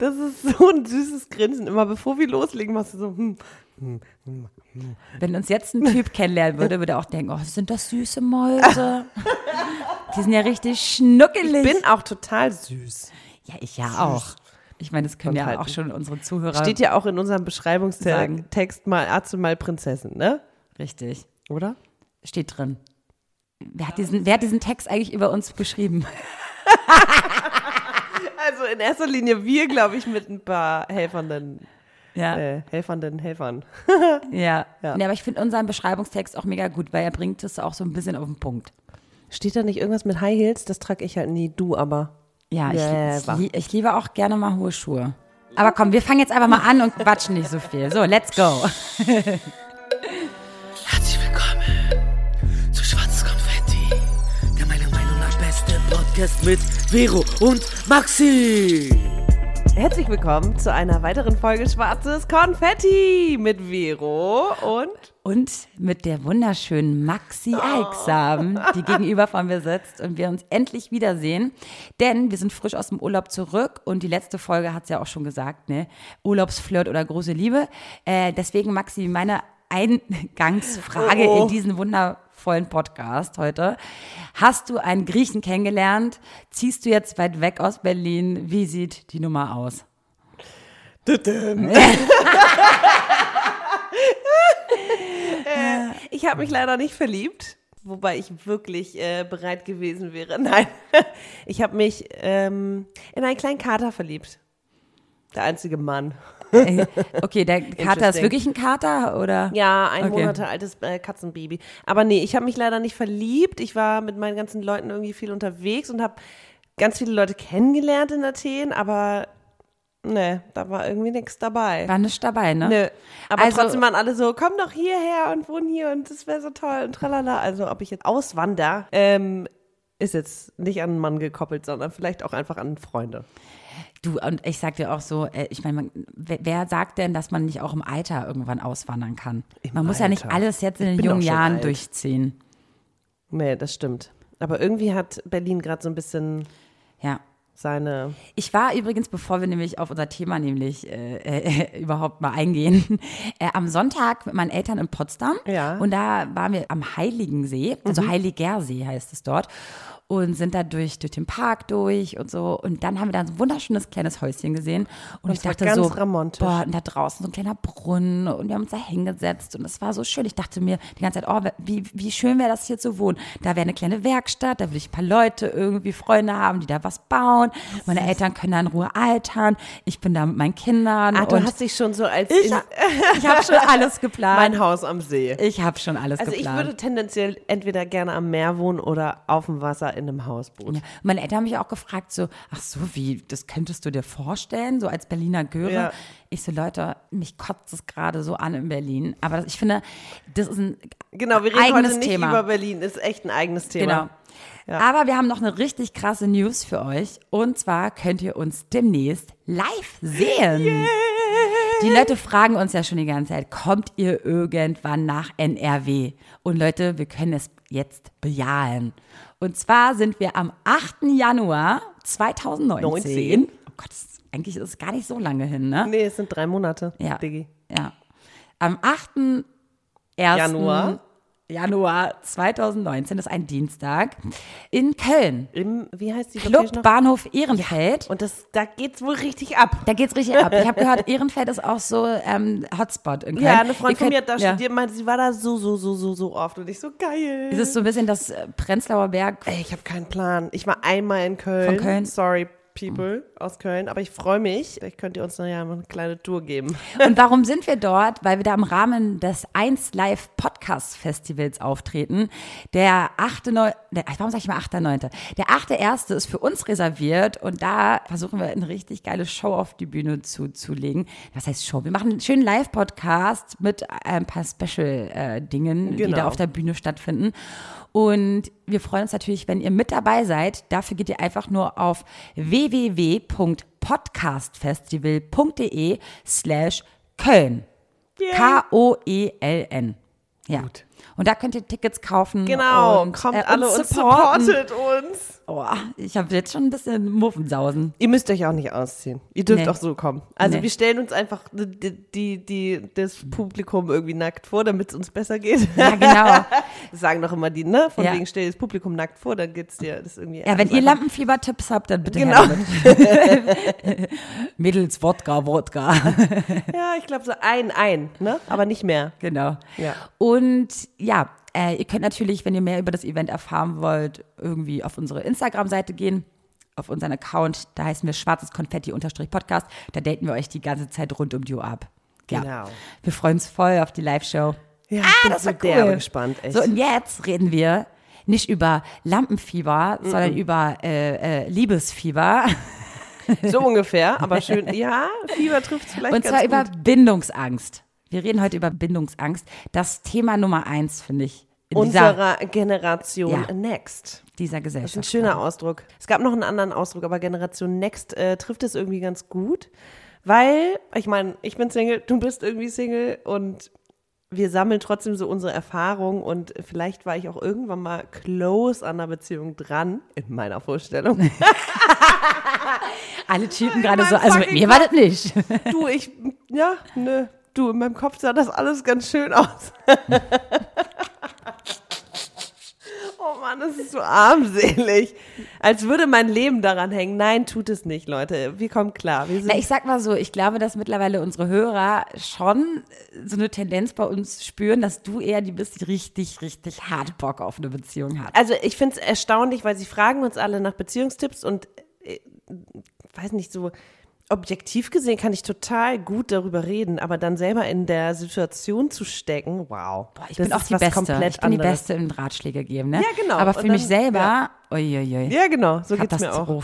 Das ist so ein süßes Grinsen. Immer bevor wir loslegen, machst du so, hm, Wenn uns jetzt ein Typ kennenlernen würde, würde er auch denken, oh, sind das süße Mäuse? Die sind ja richtig schnuckelig. Ich bin auch total süß. ja, ich ja auch. Ich meine, das können ja Halten. auch schon unsere Zuhörer. Steht ja auch in unserem. Beschreibungstext mal Arzt mal Prinzessin, ne? Richtig. Oder? Steht drin. Wer hat, diesen, wer hat diesen Text eigentlich über uns geschrieben? In erster Linie wir, glaube ich, mit ein paar helfernden, Ja. äh, helfernden Helfern. Ja. Ja. Nee, aber ich finde unseren Beschreibungstext auch mega gut, weil er bringt es auch so ein bisschen auf den Punkt. Steht da nicht irgendwas mit High Heels? Das trage ich halt nie, du aber. Ja, ich, ich, ich liebe auch gerne mal hohe Schuhe. Aber komm, wir fangen jetzt einfach mal an und quatschen nicht so viel. So, let's go. Podcast mit Vero und Maxi. Herzlich willkommen zu einer weiteren Folge Schwarzes Konfetti mit Vero und Und mit der wunderschönen Maxi Eichsam, die gegenüber von mir sitzt und wir uns endlich wiedersehen. Denn wir sind frisch aus dem Urlaub zurück und die letzte Folge hat es ja auch schon gesagt, ne? Urlaubsflirt oder große Liebe. Äh, deswegen, Maxi, meine Eingangsfrage Oh, oh. in diesen wundervollen Podcast heute. Hast du einen Griechen kennengelernt? Ziehst du jetzt weit weg aus Berlin? Wie sieht die Nummer aus? ich habe mich leider nicht verliebt, wobei ich wirklich äh, bereit gewesen wäre. Nein, ich habe mich ähm, in einen kleinen Kater verliebt. Der einzige Mann. Okay, der Kater ist wirklich ein Kater oder? Ja, ein Okay. Monate altes äh, Katzenbaby. Aber nee, ich habe mich leider nicht verliebt. Ich war mit meinen ganzen Leuten irgendwie viel unterwegs und habe ganz viele Leute kennengelernt in Athen, aber nee, da war irgendwie nichts dabei. War nicht dabei, ne? Nö. Aber Also- trotzdem waren alle so, komm doch hierher und wohn hier und das wäre so toll und tralala. Also ob ich jetzt auswander, ähm, ist jetzt nicht an einen Mann gekoppelt, sondern vielleicht auch einfach an Freunde. Du, und ich sag dir auch so, äh, ich meine, wer, wer sagt denn, dass man nicht auch im Alter irgendwann auswandern kann? Im man muss ja nicht Alter. alles jetzt in Ich den jungen Jahren alt. durchziehen. Nee, das stimmt. Aber irgendwie hat Berlin gerade so ein bisschen Ja. seine. Ich war übrigens, bevor wir nämlich auf unser Thema nämlich äh, äh, überhaupt mal eingehen, äh, am Sonntag mit meinen Eltern in Potsdam. Ja. Und da waren wir am Heiligensee, also Heiliger See heißt es dort. Und sind da durch, durch den Park durch und so. Und dann haben wir da so ein wunderschönes kleines Häuschen gesehen. Und ich Das war dachte ganz so, romantisch. boah, und da draußen so ein kleiner Brunnen und wir haben uns da hingesetzt und es war so schön. Ich dachte mir die ganze Zeit, oh, wie, wie schön wäre das hier zu wohnen. Da wäre eine kleine Werkstatt, da würde ich ein paar Leute irgendwie, Freunde haben, die da was bauen. Meine Eltern können da in Ruhe altern. Ich bin da mit meinen Kindern. Ah, du hast dich schon so als ich, in, ich habe schon alles geplant. mein Haus am See. ich habe schon alles Also ich geplant. würde tendenziell entweder gerne am Meer wohnen oder auf dem Wasser in einem Hausboot. Ja. Meine Eltern haben mich auch gefragt, so, ach so, wie, das könntest du dir vorstellen, so als Berliner Göre? Ja. Ich so, Leute, mich kotzt es gerade so an in Berlin. Aber ich finde, das ist ein Genau, wir reden eigenes heute nicht Thema. über Berlin, ist echt ein eigenes Thema. Genau. Aber wir haben noch eine richtig krasse News für euch. Und zwar könnt ihr uns demnächst live sehen. Die Leute fragen uns ja schon die ganze Zeit, kommt ihr irgendwann nach NRW? Und Leute, wir können es jetzt bejahen. Und zwar sind wir am 8. Januar 2019. 19. Oh Gott, ist, eigentlich ist es gar nicht so lange hin, ne? Nee, es sind drei Monate, Ja. Diggi. Ja. Am 8. Januar. Januar 2019, das ist ein Dienstag, in Köln. Im, wie heißt die Club noch? Bahnhof Ehrenfeld. Und das, da geht's wohl richtig ab. Da geht's richtig ab. Ich habe gehört, Ehrenfeld ist auch so ähm, Hotspot in Köln. Ja, eine Freundin von mir hat da ja. studiert, meinte, sie war da so, so, so, so, so oft. Und ich so, geil. Es ist so ein bisschen das äh, Prenzlauer Berg. Ey, ich habe keinen Plan. Ich war einmal in Köln. Von Köln? Sorry, people aus Köln. Aber ich freue mich. Vielleicht könnt ihr uns nachher eine kleine Tour geben. Und warum sind wir dort? Weil wir da im Rahmen des 1 Live Podcast Festivals auftreten. Der 8. Neu der, warum sag ich mal 8. 9.? Der 8.1. ist für uns reserviert und da versuchen wir eine richtig geile Show auf die Bühne zuzulegen. Was heißt Show? Wir machen einen schönen Live-Podcast mit ein paar Special-Dingen, die Genau. da auf der Bühne stattfinden. Und wir freuen uns natürlich, wenn ihr mit dabei seid. Dafür geht ihr einfach nur auf www.podcastfestival.de slash Köln. K-O-E-L-N. Ja. Gut. Und da könnt ihr Tickets kaufen. Genau, und, kommt äh, alle und supportet uns. Oh, ich habe jetzt schon ein bisschen Muffensausen. Ihr müsst euch auch nicht ausziehen. Ihr dürft Nee. auch so kommen. Also Nee. wir stellen uns einfach die, die, die, das Publikum irgendwie nackt vor, damit es uns besser geht. Ja, genau. Das sagen doch immer die, ne? Von Ja. wegen stell das Publikum nackt vor, dann geht's dir das irgendwie. Ja, wenn ihr Lampenfieber-Tipps habt, dann bitte Genau. Mädels, Wodka, Wodka. Ja, ich glaube so ein, ein, ne? Aber nicht mehr. genau. Ja. Und ja, äh, ihr könnt natürlich, wenn ihr mehr über das Event erfahren wollt, irgendwie auf unsere Instagram-Seite gehen, auf unseren Account. Da heißen wir schwarzes Konfetti-Podcast. Da daten wir euch die ganze Zeit rund um die Uhr ab. Ja. Genau. Wir freuen uns voll auf die Live-Show. Ja, ich bin das so war cool. gespannt, echt. So, und jetzt reden wir nicht über Lampenfieber, sondern über äh, äh, Liebesfieber. So ungefähr, aber schön. Ja, Fieber trifft es vielleicht Und zwar über gut. Bindungsangst. Wir reden heute über Bindungsangst. Das Thema Nummer eins, finde ich, in dieser, unserer Generation Ja. Next. dieser Das ist ein Gesellschaft. schöner Ausdruck. Es gab noch einen anderen Ausdruck, aber Generation Next äh, trifft es irgendwie ganz gut, weil, ich meine, ich bin Single, du bist irgendwie Single und wir sammeln trotzdem so unsere Erfahrung und vielleicht war ich auch irgendwann mal close an einer Beziehung dran, in meiner Vorstellung. Alle Typen gerade so, also mit mir war das nicht. Du, ich, ja, nö, du, in meinem Kopf sah das alles ganz schön aus. Oh Mann, das ist so armselig. Als würde mein Leben daran hängen. Nein, tut es nicht, Leute. Wir kommen klar. Wir Na, ich sag mal so, ich glaube, dass mittlerweile unsere Hörer schon so eine Tendenz bei uns spüren, dass du eher die bist, die richtig, richtig hart Bock auf eine Beziehung hat. also ich finde es erstaunlich, weil sie fragen uns alle nach Beziehungstipps und äh, weiß nicht, so objektiv gesehen kann ich total gut darüber reden, aber dann selber in der Situation zu stecken, wow. Boah, ich das bin auch ist die Beste. komplett Ich bin die anderes. Beste im Ratschläge geben, ne? Ja, genau. Aber für Und mich dann- selber, ja. uiuiui, Ja, genau, so geht's mir auch.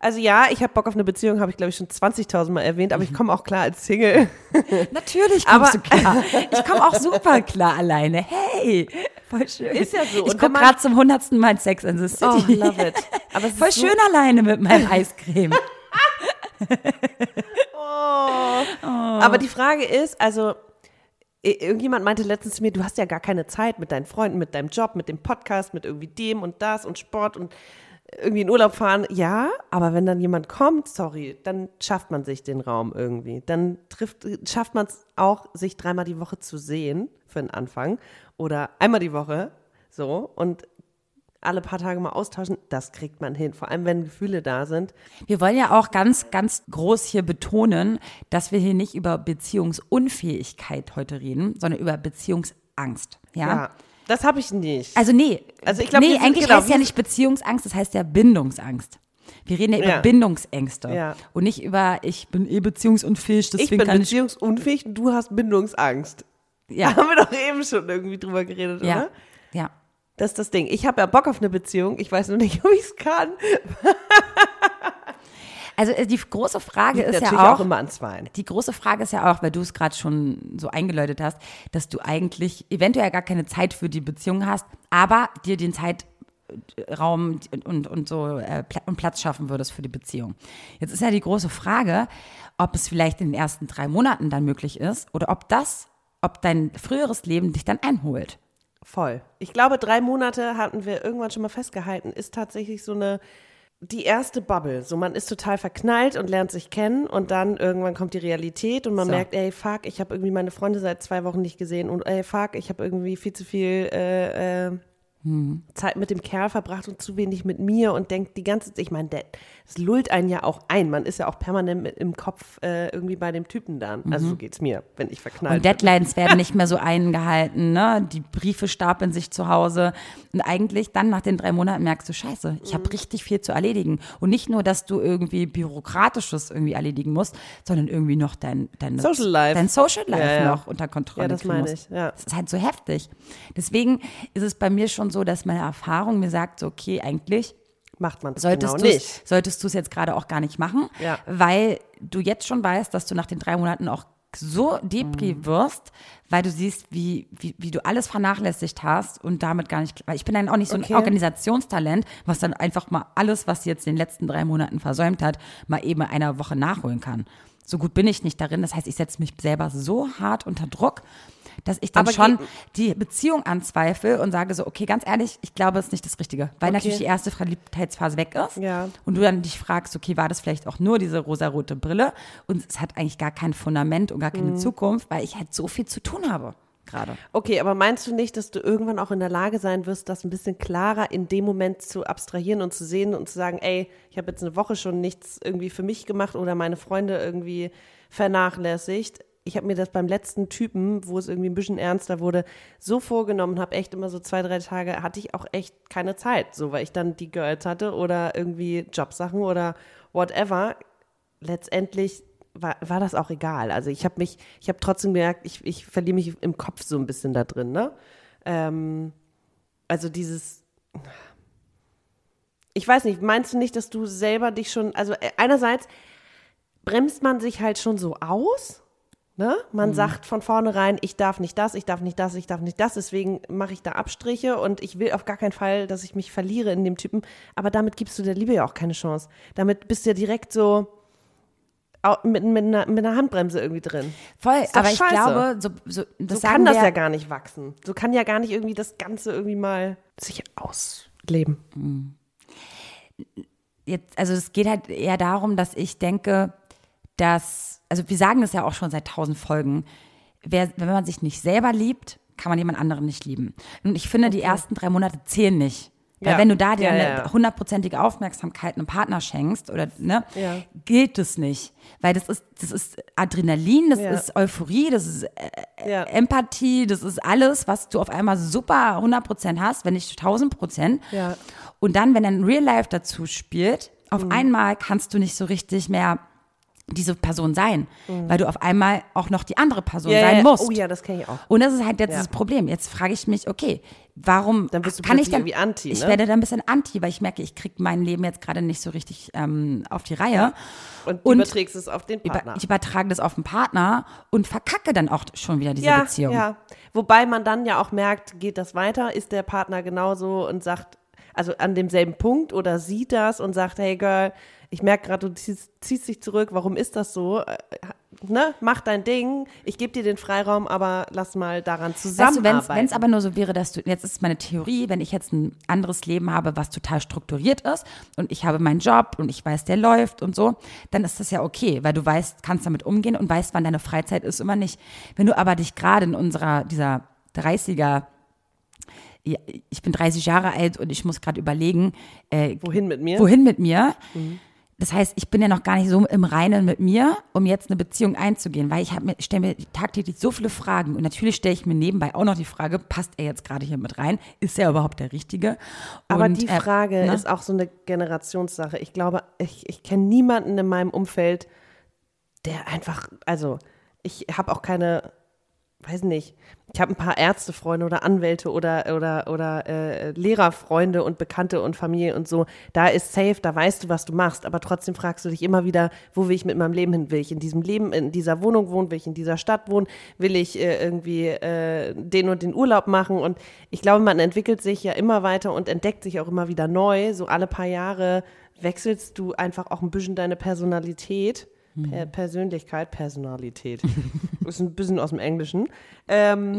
Also ja, ich habe Bock auf eine Beziehung, habe ich glaube ich schon 20.000 Mal erwähnt, aber ich komme auch klar als Single. Natürlich kommst Aber- du klar. Ich komme auch super klar alleine. Hey, voll schön. Ist ja so. Ich gucke gerade zum hundertsten Mal Sex in the City. Oh, love it. Aber Voll ist so- schön alleine mit meinem Eiscreme. Aber die Frage ist, also irgendjemand meinte letztens zu mir, du hast ja gar keine Zeit mit deinen Freunden, mit deinem Job, mit dem Podcast, mit irgendwie dem und das und Sport und irgendwie in Urlaub fahren. Ja, aber wenn dann jemand kommt, sorry, dann schafft man sich den Raum irgendwie. Dann trifft, schafft man es auch, sich dreimal die Woche zu sehen für den Anfang oder einmal die Woche so und alle paar Tage mal austauschen, das kriegt man hin. Vor allem, wenn Gefühle da sind. Wir wollen ja auch ganz, ganz groß hier betonen, dass wir hier nicht über Beziehungsunfähigkeit heute reden, sondern über Beziehungsangst. Ja. Ja, das habe ich nicht. Also nee. Also ich glaub, nee, eigentlich genau, heißt ja nicht Beziehungsangst, das heißt ja Bindungsangst. Wir reden ja über Ja. Bindungsängste Ja. und nicht über ich bin eh beziehungsunfähig, deswegen ich bin kann beziehungsunfähig und du hast Bindungsangst. ja, Haben wir doch eben schon irgendwie drüber geredet, ja, oder? ja. Das ist das Ding. Ich habe ja Bock auf eine Beziehung. Ich weiß nur nicht, ob ich es kann. Also äh, die große Frage ist ja auch, auch, immer an Zweien. die große Frage ist ja auch, weil du es gerade schon so eingeläutet hast, dass du eigentlich eventuell gar keine Zeit für die Beziehung hast, aber dir den Zeitraum und, und so äh, und Platz schaffen würdest für die Beziehung. Jetzt ist ja die große Frage, ob es vielleicht in den ersten drei Monaten dann möglich ist oder ob das, ob dein früheres Leben dich dann einholt. Voll. Ich glaube, drei Monate hatten wir irgendwann schon mal festgehalten, ist tatsächlich so eine, die erste Bubble. So, man ist total verknallt und lernt sich kennen und dann irgendwann kommt die Realität und man So. merkt, ey, fuck, ich habe irgendwie meine Freunde seit zwei Wochen nicht gesehen und ey, fuck, ich habe irgendwie viel zu viel äh, äh, Zeit mit dem Kerl verbracht und zu wenig mit mir und denkt die ganze Zeit, ich meine, es lullt einen ja auch ein. Man ist ja auch permanent mit, im Kopf äh, irgendwie bei dem Typen dann. Also so geht's mir, wenn ich verknallt Und bin. Deadlines werden nicht mehr so eingehalten, ne? Die Briefe stapeln sich zu Hause. Und eigentlich dann nach den drei Monaten merkst du, scheiße, ich Mhm. habe richtig viel zu erledigen. Und nicht nur, dass du irgendwie Bürokratisches irgendwie erledigen musst, sondern irgendwie noch dein, dein Social Life. dein Social Life Ja, ja. noch unter Kontrolle Ja, das meine musst. ich, ja. Das ist halt so heftig. Deswegen ist es bei mir schon so, dass meine Erfahrung mir sagt, so, okay, eigentlich Macht man solltest genau du nicht. solltest du es jetzt gerade auch gar nicht machen, Ja. weil du jetzt schon weißt, dass du nach den drei Monaten auch so depri Mhm. wirst, weil du siehst, wie, wie, wie du alles vernachlässigt hast und damit gar nicht, weil ich bin dann auch nicht so Okay. ein Organisationstalent, was dann einfach mal alles, was sie jetzt in den letzten drei Monaten versäumt hat, mal eben in einer Woche nachholen kann. So gut bin ich nicht darin. Das heißt, ich setze mich selber so hart unter Druck, dass ich dann Aber schon die Beziehung anzweifle und sage so, okay, ganz ehrlich, ich glaube, es ist nicht das Richtige. Weil Okay. natürlich die erste Verliebtheitsphase weg ist. Ja. Und du dann dich fragst, okay, war das vielleicht auch nur diese rosarote Brille? Und es hat eigentlich gar kein Fundament und gar Mhm. keine Zukunft, weil ich halt so viel zu tun habe gerade. Okay, aber meinst du nicht, dass du irgendwann auch in der Lage sein wirst, das ein bisschen klarer in dem Moment zu abstrahieren und zu sehen und zu sagen, ey, ich habe jetzt eine Woche schon nichts irgendwie für mich gemacht oder meine Freunde irgendwie vernachlässigt. Ich habe mir das beim letzten Typen, wo es irgendwie ein bisschen ernster wurde, so vorgenommen, habe echt immer so zwei, drei Tage, hatte ich auch echt keine Zeit, so weil ich dann die Girls hatte oder irgendwie Jobsachen oder whatever. Letztendlich war, war das auch egal. Also ich habe mich, ich habe trotzdem gemerkt, ich, ich verliere mich im Kopf so ein bisschen da drin, ne? Ähm, also dieses, ich weiß nicht, meinst du nicht, dass du selber dich schon, also äh, einerseits bremst man sich halt schon so aus, ne? Man sagt von vornherein, ich darf nicht das, ich darf nicht das, ich darf nicht das, deswegen mache ich da Abstriche und ich will auf gar keinen Fall, dass ich mich verliere in dem Typen, aber damit gibst du der Liebe ja auch keine Chance. Damit bist du ja direkt so mit, mit, einer, mit einer Handbremse irgendwie drin. Voll, aber ich scheiße. glaube, so, so, das So kann das ja gar nicht wachsen. So kann ja gar nicht irgendwie das Ganze irgendwie mal sich ausleben. jetzt, also es geht halt eher darum, dass ich denke, dass, also wir sagen das ja auch schon seit tausend Folgen, wer, wenn man sich nicht selber liebt, kann man jemand anderen nicht lieben. Und ich finde, die ersten drei Monate zählen nicht. Weil Ja. wenn du da dir Ja, eine hundertprozentige Aufmerksamkeit einem Partner schenkst, oder ne, gilt es nicht. Weil das ist, das ist Adrenalin, das ist Euphorie, das ist äh. Empathie, das ist alles, was du auf einmal super 100% hast, wenn nicht 1000%. Ja. Und dann, wenn dann Real Life dazu spielt, auf Mhm. einmal kannst du nicht so richtig mehr diese Person sein, weil du auf einmal auch noch die andere Person Mhm. Ja, sein ja. musst. Oh ja, das kenne ich auch. Und das ist halt jetzt Ja. das Problem. Jetzt frage ich mich, okay, warum Dann bist du kann ich dann irgendwie anti, Ich ne? werde dann ein bisschen anti, weil ich merke, ich kriege mein Leben jetzt gerade nicht so richtig ähm, auf die Reihe. Und, Und überträgst es auf den Über, Partner. ich übertrage das auf den Partner und verkacke dann auch schon wieder diese ja, Beziehung. ja. Wobei man dann ja auch merkt, geht das weiter? Ist der Partner genauso und sagt, also an demselben Punkt oder sieht das und sagt, hey Girl, ich merke gerade, du ziehst, ziehst dich zurück, warum ist das so? Äh, Ne? Mach dein Ding, ich gebe dir den Freiraum, aber lass mal daran Weißt du, zusammenarbeiten. wenn es aber nur so wäre, dass du, jetzt ist meine Theorie, wenn ich jetzt ein anderes Leben habe, was total strukturiert ist und ich habe meinen Job und ich weiß, der läuft und so, dann ist das ja okay, weil du weißt, kannst damit umgehen und weißt, wann deine Freizeit ist, immer nicht. Wenn du aber dich gerade in unserer, dieser 30er, ja, ich bin 30 Jahre alt und ich muss gerade überlegen, äh, Wohin mit mir? wohin mit mir? Das heißt, ich bin ja noch gar nicht so im Reinen mit mir, um jetzt eine Beziehung einzugehen, weil ich habe mir stelle mir tagtäglich so viele Fragen und natürlich stelle ich mir nebenbei auch noch die Frage, passt er jetzt gerade hier mit rein? Ist er überhaupt der Richtige? Aber Und, die äh, Frage ne? ist auch so eine Generationssache. Ich glaube, ich, ich kenne niemanden in meinem Umfeld, der einfach, also ich habe auch keine, weiß nicht, ich habe ein paar Ärztefreunde oder Anwälte oder, oder, oder äh, Lehrerfreunde und Bekannte und Familie und so. Da ist safe, da weißt du, was du machst, aber trotzdem fragst du dich immer wieder, wo will ich mit meinem Leben hin? Will ich in diesem Leben, in dieser Wohnung wohnen? Will ich in dieser Stadt wohnen? Will ich äh, irgendwie äh, den und den Urlaub machen? Und ich glaube, man entwickelt sich ja immer weiter und entdeckt sich auch immer wieder neu. So alle paar Jahre wechselst du einfach auch ein bisschen deine Personalität. Per Persönlichkeit, Personalität. ist ein bisschen aus dem Englischen. Ähm,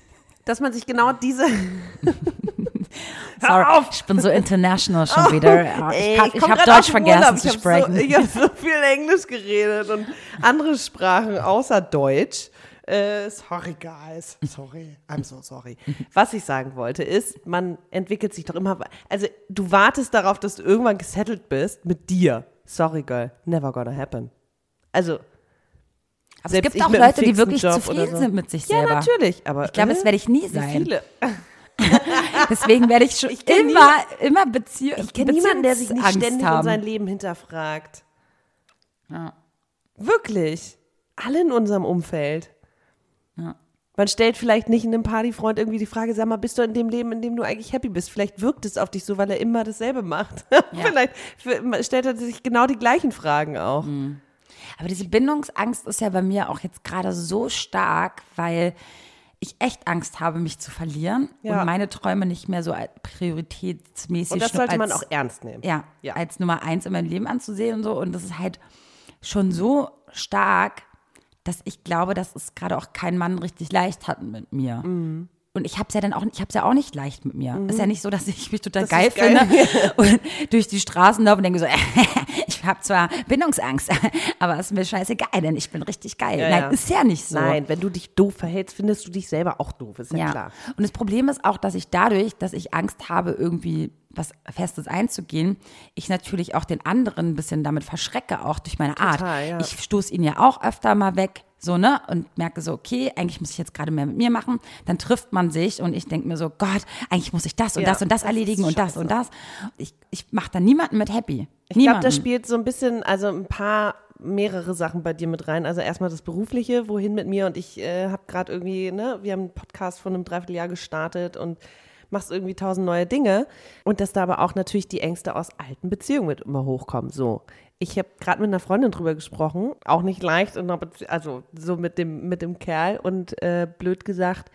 dass man sich genau diese. Sorry, auf! ich bin so international schon wieder. Ja, Ich, kann- ich komm habe Deutsch vergessen zu ich hab sprechen. So, ich habe so viel Englisch geredet und andere Sprachen außer Deutsch. Äh, sorry, guys. Sorry. I'm so sorry. Was ich sagen wollte ist, man entwickelt sich doch immer. Also, du wartest darauf, dass du irgendwann gesettelt bist mit dir. Sorry, girl. Never gonna happen. Also, aber es gibt auch Leute, die wirklich Job zufrieden so. sind mit sich ja, selber. natürlich. Aber Ich glaube, das äh, werde ich nie sein. viele? Deswegen werde ich schon Ich immer, immer Beziehung. Ich kenne niemanden, der sich nicht Beziehungsangst ständig haben. um sein Leben hinterfragt. Ja. Wirklich. Alle in unserem Umfeld. Ja. Man stellt vielleicht nicht einem Partyfreund irgendwie die Frage, sag mal, bist du in dem Leben, in dem du eigentlich happy bist? Vielleicht wirkt es auf dich so, weil er immer dasselbe macht. vielleicht f- stellt er sich genau die gleichen Fragen auch. Mhm. Aber diese Bindungsangst ist ja bei mir auch jetzt gerade so stark, weil ich echt Angst habe, mich zu verlieren Ja. und meine Träume nicht mehr so prioritätsmäßig Und das sollte man als, auch ernst nehmen. ja, Ja. als Nummer eins in meinem Leben anzusehen und so. Und das ist halt schon so stark, dass ich glaube, dass es gerade auch kein Mann richtig leicht hat mit mir. Mhm. Und ich habe es ja dann auch, ich habe ja auch nicht leicht mit mir. Ist ja nicht so, dass ich mich total Das geil geil. finde und durch die Straßen laufe und denke so, ich habe zwar Bindungsangst, aber ist mir scheißegal, denn ich bin richtig geil. Ja, Nein, ja. ist ja nicht so. Nein, wenn du dich doof verhältst, findest du dich selber auch doof, ist ja, Ja. klar. Und das Problem ist auch, dass ich dadurch, dass ich Angst habe, irgendwie was Festes einzugehen, ich natürlich auch den anderen ein bisschen damit verschrecke, auch durch meine Art. Total, ja. Ich stoße ihn ja auch öfter mal weg, so, ne? Und merke so, okay, eigentlich muss ich jetzt gerade mehr mit mir machen. Dann trifft man sich und ich denke mir so, Gott, eigentlich muss ich das und Ja, das und das das erledigen und das und das. Ich, ich mache da niemanden mit happy. Ich glaube, das spielt so ein bisschen, also ein paar mehrere Sachen bei dir mit rein. Also erstmal das Berufliche, wohin mit mir und ich äh, habe gerade irgendwie, ne, wir haben einen Podcast von einem Dreivierteljahr gestartet und machst irgendwie tausend neue Dinge und dass da aber auch natürlich die Ängste aus alten Beziehungen mit immer hochkommen. So, ich habe gerade mit einer Freundin drüber gesprochen, auch nicht leicht, in also so mit dem mit dem Kerl und äh, blöd gesagt,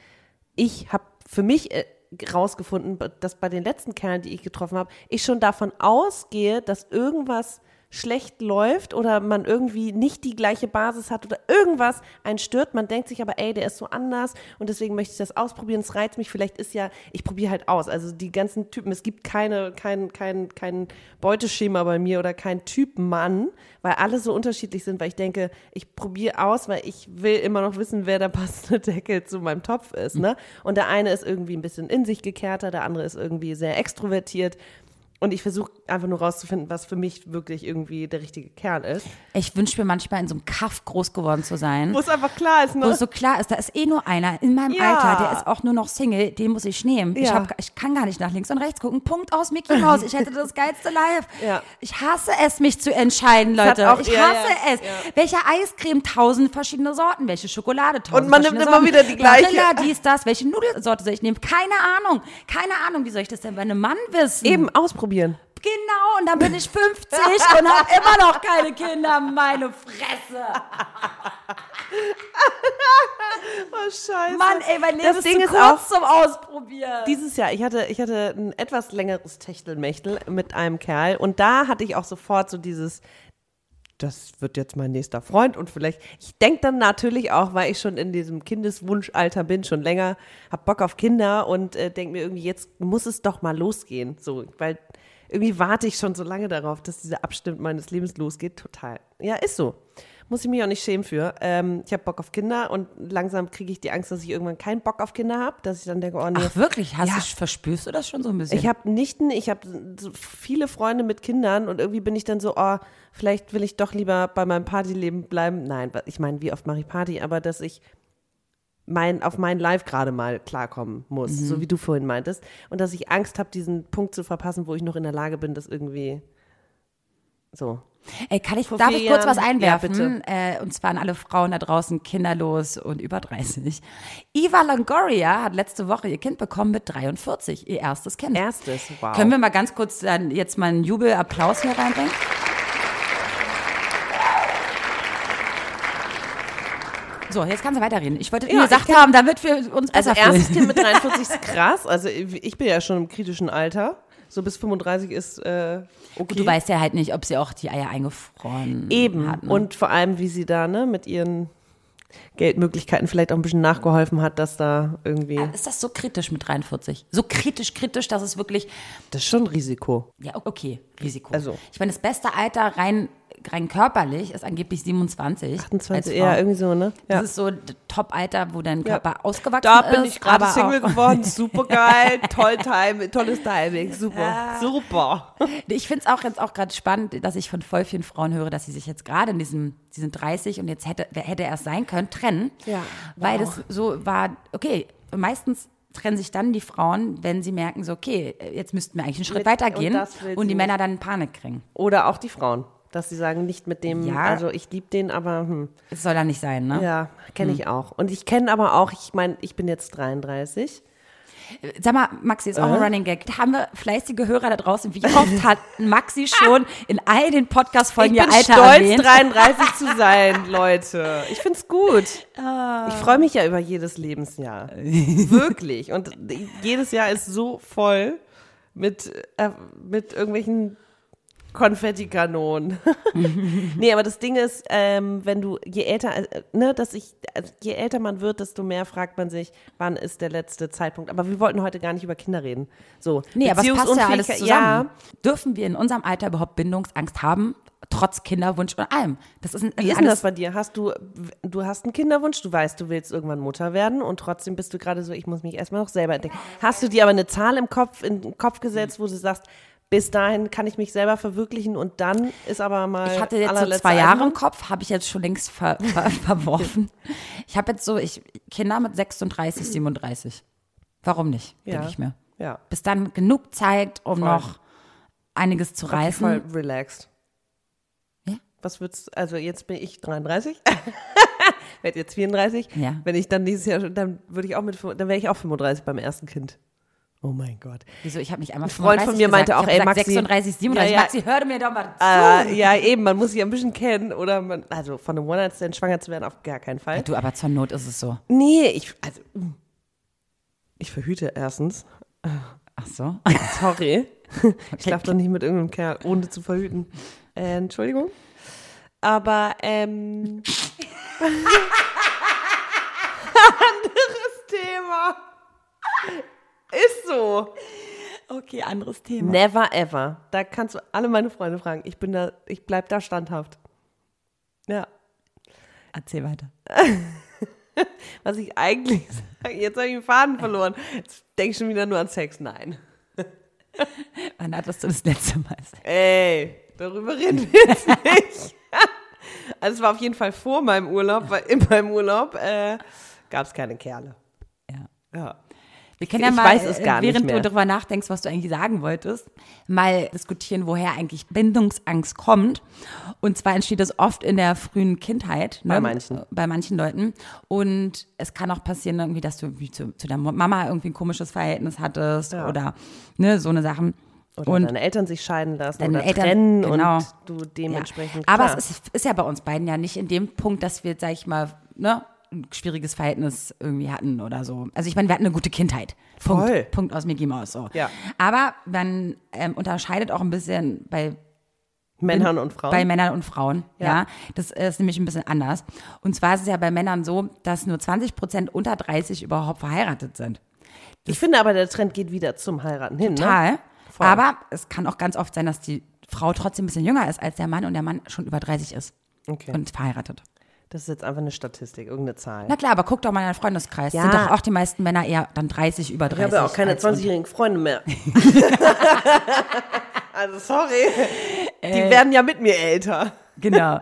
ich habe für mich äh, rausgefunden, dass bei den letzten Kerlen, die ich getroffen habe, ich schon davon ausgehe, dass irgendwas schlecht läuft oder man irgendwie nicht die gleiche Basis hat oder irgendwas einen stört. Man denkt sich aber, ey, der ist so anders und deswegen möchte ich das ausprobieren. Es reizt mich. Vielleicht ist ja, ich probiere halt aus. Also die ganzen Typen, es gibt keine, kein, kein, kein Beuteschema bei mir oder kein Typ Mann, weil alle so unterschiedlich sind, weil ich denke, ich probiere aus, weil ich will immer noch wissen, wer der passende Deckel zu meinem Topf ist. Ne? Und der eine ist irgendwie ein bisschen in sich gekehrter, der andere ist irgendwie sehr extrovertiert. Und ich versuche einfach nur rauszufinden, was für mich wirklich irgendwie der richtige Kern ist. Ich wünsche mir manchmal in so einem Kaff groß geworden zu sein. Wo es einfach klar ist, Wo ne? es so klar ist, da ist eh nur einer in meinem Ja. Alter, der ist auch nur noch Single, den muss ich nehmen. Ich, Ja. hab, ich kann gar nicht nach links und rechts gucken. Punkt aus Mickey Mouse. Ich hätte das geilste Live. Ja. Ich hasse es, mich zu entscheiden, Leute. auch- ich hasse es. Welche Eiscreme? Tausend verschiedene Sorten. Welche Schokolade? Tausend Und man nimmt immer Sorten. wieder die gleiche. Vanilla, dies, das. Welche Nudelsorte soll ich nehmen? Keine Ahnung. Keine Ahnung. Wie soll ich das denn bei einem Mann wissen? Eben ausprobieren. Genau, und dann bin ich 50 und habe immer noch keine Kinder. Meine Fresse. Oh, scheiße. Mann, ey, mein Leben Das ist Ding zu ist kurz auch- zum Ausprobieren. Dieses Jahr, ich hatte, ich hatte ein etwas längeres Techtelmechtel mit einem Kerl und da hatte ich auch sofort so dieses, das wird jetzt mein nächster Freund und vielleicht, ich denke dann natürlich auch, weil ich schon in diesem Kindeswunschalter bin, schon länger, hab Bock auf Kinder und äh, denke mir irgendwie, jetzt muss es doch mal losgehen, so, weil irgendwie warte ich schon so lange darauf, dass dieser Abschnitt meines Lebens losgeht, total. Ja, ist so. Muss ich mich auch nicht schämen für. Ähm, ich habe Bock auf Kinder und langsam kriege ich die Angst, dass ich irgendwann keinen Bock auf Kinder habe, dass ich dann denke, oh nee, Ach wirklich? Hast Ja. du, verspürst du das schon so ein bisschen? ich habe Nichten, ich habe so viele Freunde mit Kindern und irgendwie bin ich dann so, oh, vielleicht will ich doch lieber bei meinem Partyleben bleiben. Nein, ich meine, wie oft mache ich Party, aber dass ich mein, auf mein Live gerade mal klarkommen muss, Mhm. so wie du vorhin meintest. Und dass ich Angst habe, diesen Punkt zu verpassen, wo ich noch in der Lage bin, das irgendwie so. Ey, kann ich, Vor darf ich kurz was einwerfen? äh, und zwar an alle Frauen da draußen, kinderlos und über 30. Eva Longoria hat letzte Woche ihr Kind bekommen mit 43, ihr erstes Kind. Erstes, wow. Können wir mal ganz kurz dann jetzt mal einen Jubelapplaus hier reinbringen? So, jetzt kannst du weiterreden. Ich wollte Ja, gesagt haben, damit wir uns Also besser erstes fühlen. Kind mit 43 ist krass. Also ich bin ja schon im kritischen Alter. So bis 35 ist äh, okay. Du weißt ja halt nicht, ob sie auch die Eier eingefroren Eben. hat. Ne? Und vor allem, wie sie da ne, mit ihren Geldmöglichkeiten vielleicht auch ein bisschen nachgeholfen hat, dass da irgendwie. Ist das so kritisch mit 43? So kritisch, kritisch, dass es wirklich, Das ist schon ein Risiko. ja, okay, Risiko. Also. Ich meine, das beste Alter rein, rein körperlich ist angeblich 27. 28, als Frau. ja, irgendwie so, ne? Ja. Das ist so Top-Alter, wo dein Körper ausgewachsen Da ist. bin ich gerade Single auch- geworden. Super geil. Toll time, tolles Timing. Super. Super. Ich finde es auch jetzt auch gerade spannend, dass ich von voll vielen Frauen höre, dass sie sich jetzt gerade in diesem, sie sind 30 und jetzt hätte, hätte er es sein können, trennen. Ja. Weil Wow. das so war, okay, meistens trennen sich dann die Frauen, wenn sie merken, so, okay, jetzt müssten wir eigentlich einen Schritt Mit- weitergehen und und die. Männer dann Panik kriegen. Oder auch die Frauen. Dass sie sagen, nicht mit dem, Ja. also ich liebe den, aber hm. Das soll dann nicht sein, ne? Ja, kenne ich auch. Und ich kenne aber auch, ich meine, ich bin jetzt 33. Sag mal, Maxi, ist auch ein Running Gag. Haben wir fleißige Hörer da draußen? Wie oft hat Maxi schon in all den Podcast-Folgen Ich ihr bin Alter stolz, erwähnt? 33 zu sein, Leute. Ich find's gut. Ah. Ich freue mich ja über jedes Lebensjahr. Wirklich. Und jedes Jahr ist so voll mit, äh, mit irgendwelchen Konfettikanonen. nee, aber das Ding ist, ähm, wenn du, je älter, äh, ne, dass ich, also je älter man wird, desto mehr fragt man sich, wann ist der letzte Zeitpunkt. Aber wir wollten heute gar nicht über Kinder reden. So. Nee, aber es passt ja alles zusammen. Dürfen wir in unserem Alter überhaupt Bindungsangst haben, trotz Kinderwunsch und allem? Das ist, ein, Wie ist denn das bei dir? Hast du, du hast einen Kinderwunsch, du weißt, du willst irgendwann Mutter werden und trotzdem bist du gerade so, ich muss mich erstmal noch selber entdecken. Hast du dir aber eine Zahl im Kopf, in den Kopf gesetzt, wo du sagst, bis dahin kann ich mich selber verwirklichen und dann ist aber mal. Ich hatte jetzt so zwei Jahre im? Kopf, habe ich jetzt schon längst ver, ver, verworfen. Ich habe jetzt so ich, Kinder mit 36, 37. Warum nicht, Ja. denke ich mir. Ja. Bis dann genug Zeit, um Voll. noch einiges zu reißen. Voll relaxed. Ja. Was würdest also jetzt bin ich 33, werde jetzt 34. Ja. Wenn ich dann dieses Jahr, schon- dann würde ich auch mit, dann wäre ich auch 35 beim ersten Kind. Oh mein Gott. Wieso? Ich habe nicht einmal Ein Freund von 35 mir meinte gesagt. auch, ey, gesagt, Maxi- 36, 37. Ja, ja. Maxi, hör mir doch mal zu. Äh, ja, eben, man muss sich ein bisschen kennen oder man, also von einem One-Night-Stand schwanger zu werden, auf gar keinen Fall. Du, aber zur Not ist es so. Nee, ich, also, ich verhüte erstens. Ach so. Sorry. Ich schlafe doch nicht mit irgendeinem Kerl, ohne zu verhüten. Äh, Entschuldigung. Aber, ähm. anderes Thema. Ist so. Okay, anderes Thema. Never ever. Da kannst du alle meine Freunde fragen. Ich bin da, ich bleib da standhaft. Ja. Erzähl weiter. Was ich eigentlich sage, jetzt habe ich den Faden verloren. Jetzt denke ich schon wieder nur an Sex. Nein. Wann hattest du das letzte Mal? Sex? Ey, darüber reden wir jetzt nicht. Also es war auf jeden Fall vor meinem Urlaub, weil in meinem Urlaub äh, gab es keine Kerle. Ja. Ja. Wir können ja Ich mal, weiß es äh, gar nicht während mehr. du darüber nachdenkst, was du eigentlich sagen wolltest, mal diskutieren, woher eigentlich Bindungsangst kommt. Und zwar entsteht das oft in der frühen Kindheit. Ne? Bei manchen. Bei manchen Leuten. Und es kann auch passieren, irgendwie, dass du zu, zu deiner Mama irgendwie ein komisches Verhältnis hattest Ja. oder ne, so eine Sachen. Oder und deine Eltern sich scheiden lassen oder Eltern- trennen genau. und du dementsprechend. Ja. Aber es ist, ist ja bei uns beiden ja nicht in dem Punkt, dass wir, sag ich mal, ne, ein schwieriges Verhältnis irgendwie hatten oder so. Also ich meine, wir hatten eine gute Kindheit. Punkt. Voll. Punkt aus Mickey Mouse. So. Ja. Aber man ähm, unterscheidet auch ein bisschen bei Männern und Frauen. bei Männern und Frauen. Ja. Ja. Das ist nämlich ein bisschen anders. Und zwar ist es ja bei Männern so, dass nur 20 Prozent unter 30 überhaupt verheiratet sind. ich finde aber, der Trend geht wieder zum Heiraten hin. Ne? Total. Voll. Aber es kann auch ganz oft sein, dass die Frau trotzdem ein bisschen jünger ist als der Mann und der Mann schon über 30 ist Okay. und verheiratet. Das ist jetzt einfach eine Statistik, irgendeine Zahl. Na klar, aber guck doch mal in deinen Freundeskreis. Ja. Sind doch auch die meisten Männer eher dann 30 über 30. ich habe ja auch keine als und- 20-jährigen Freunde mehr. also sorry. Die Äh. werden ja mit mir älter. Genau.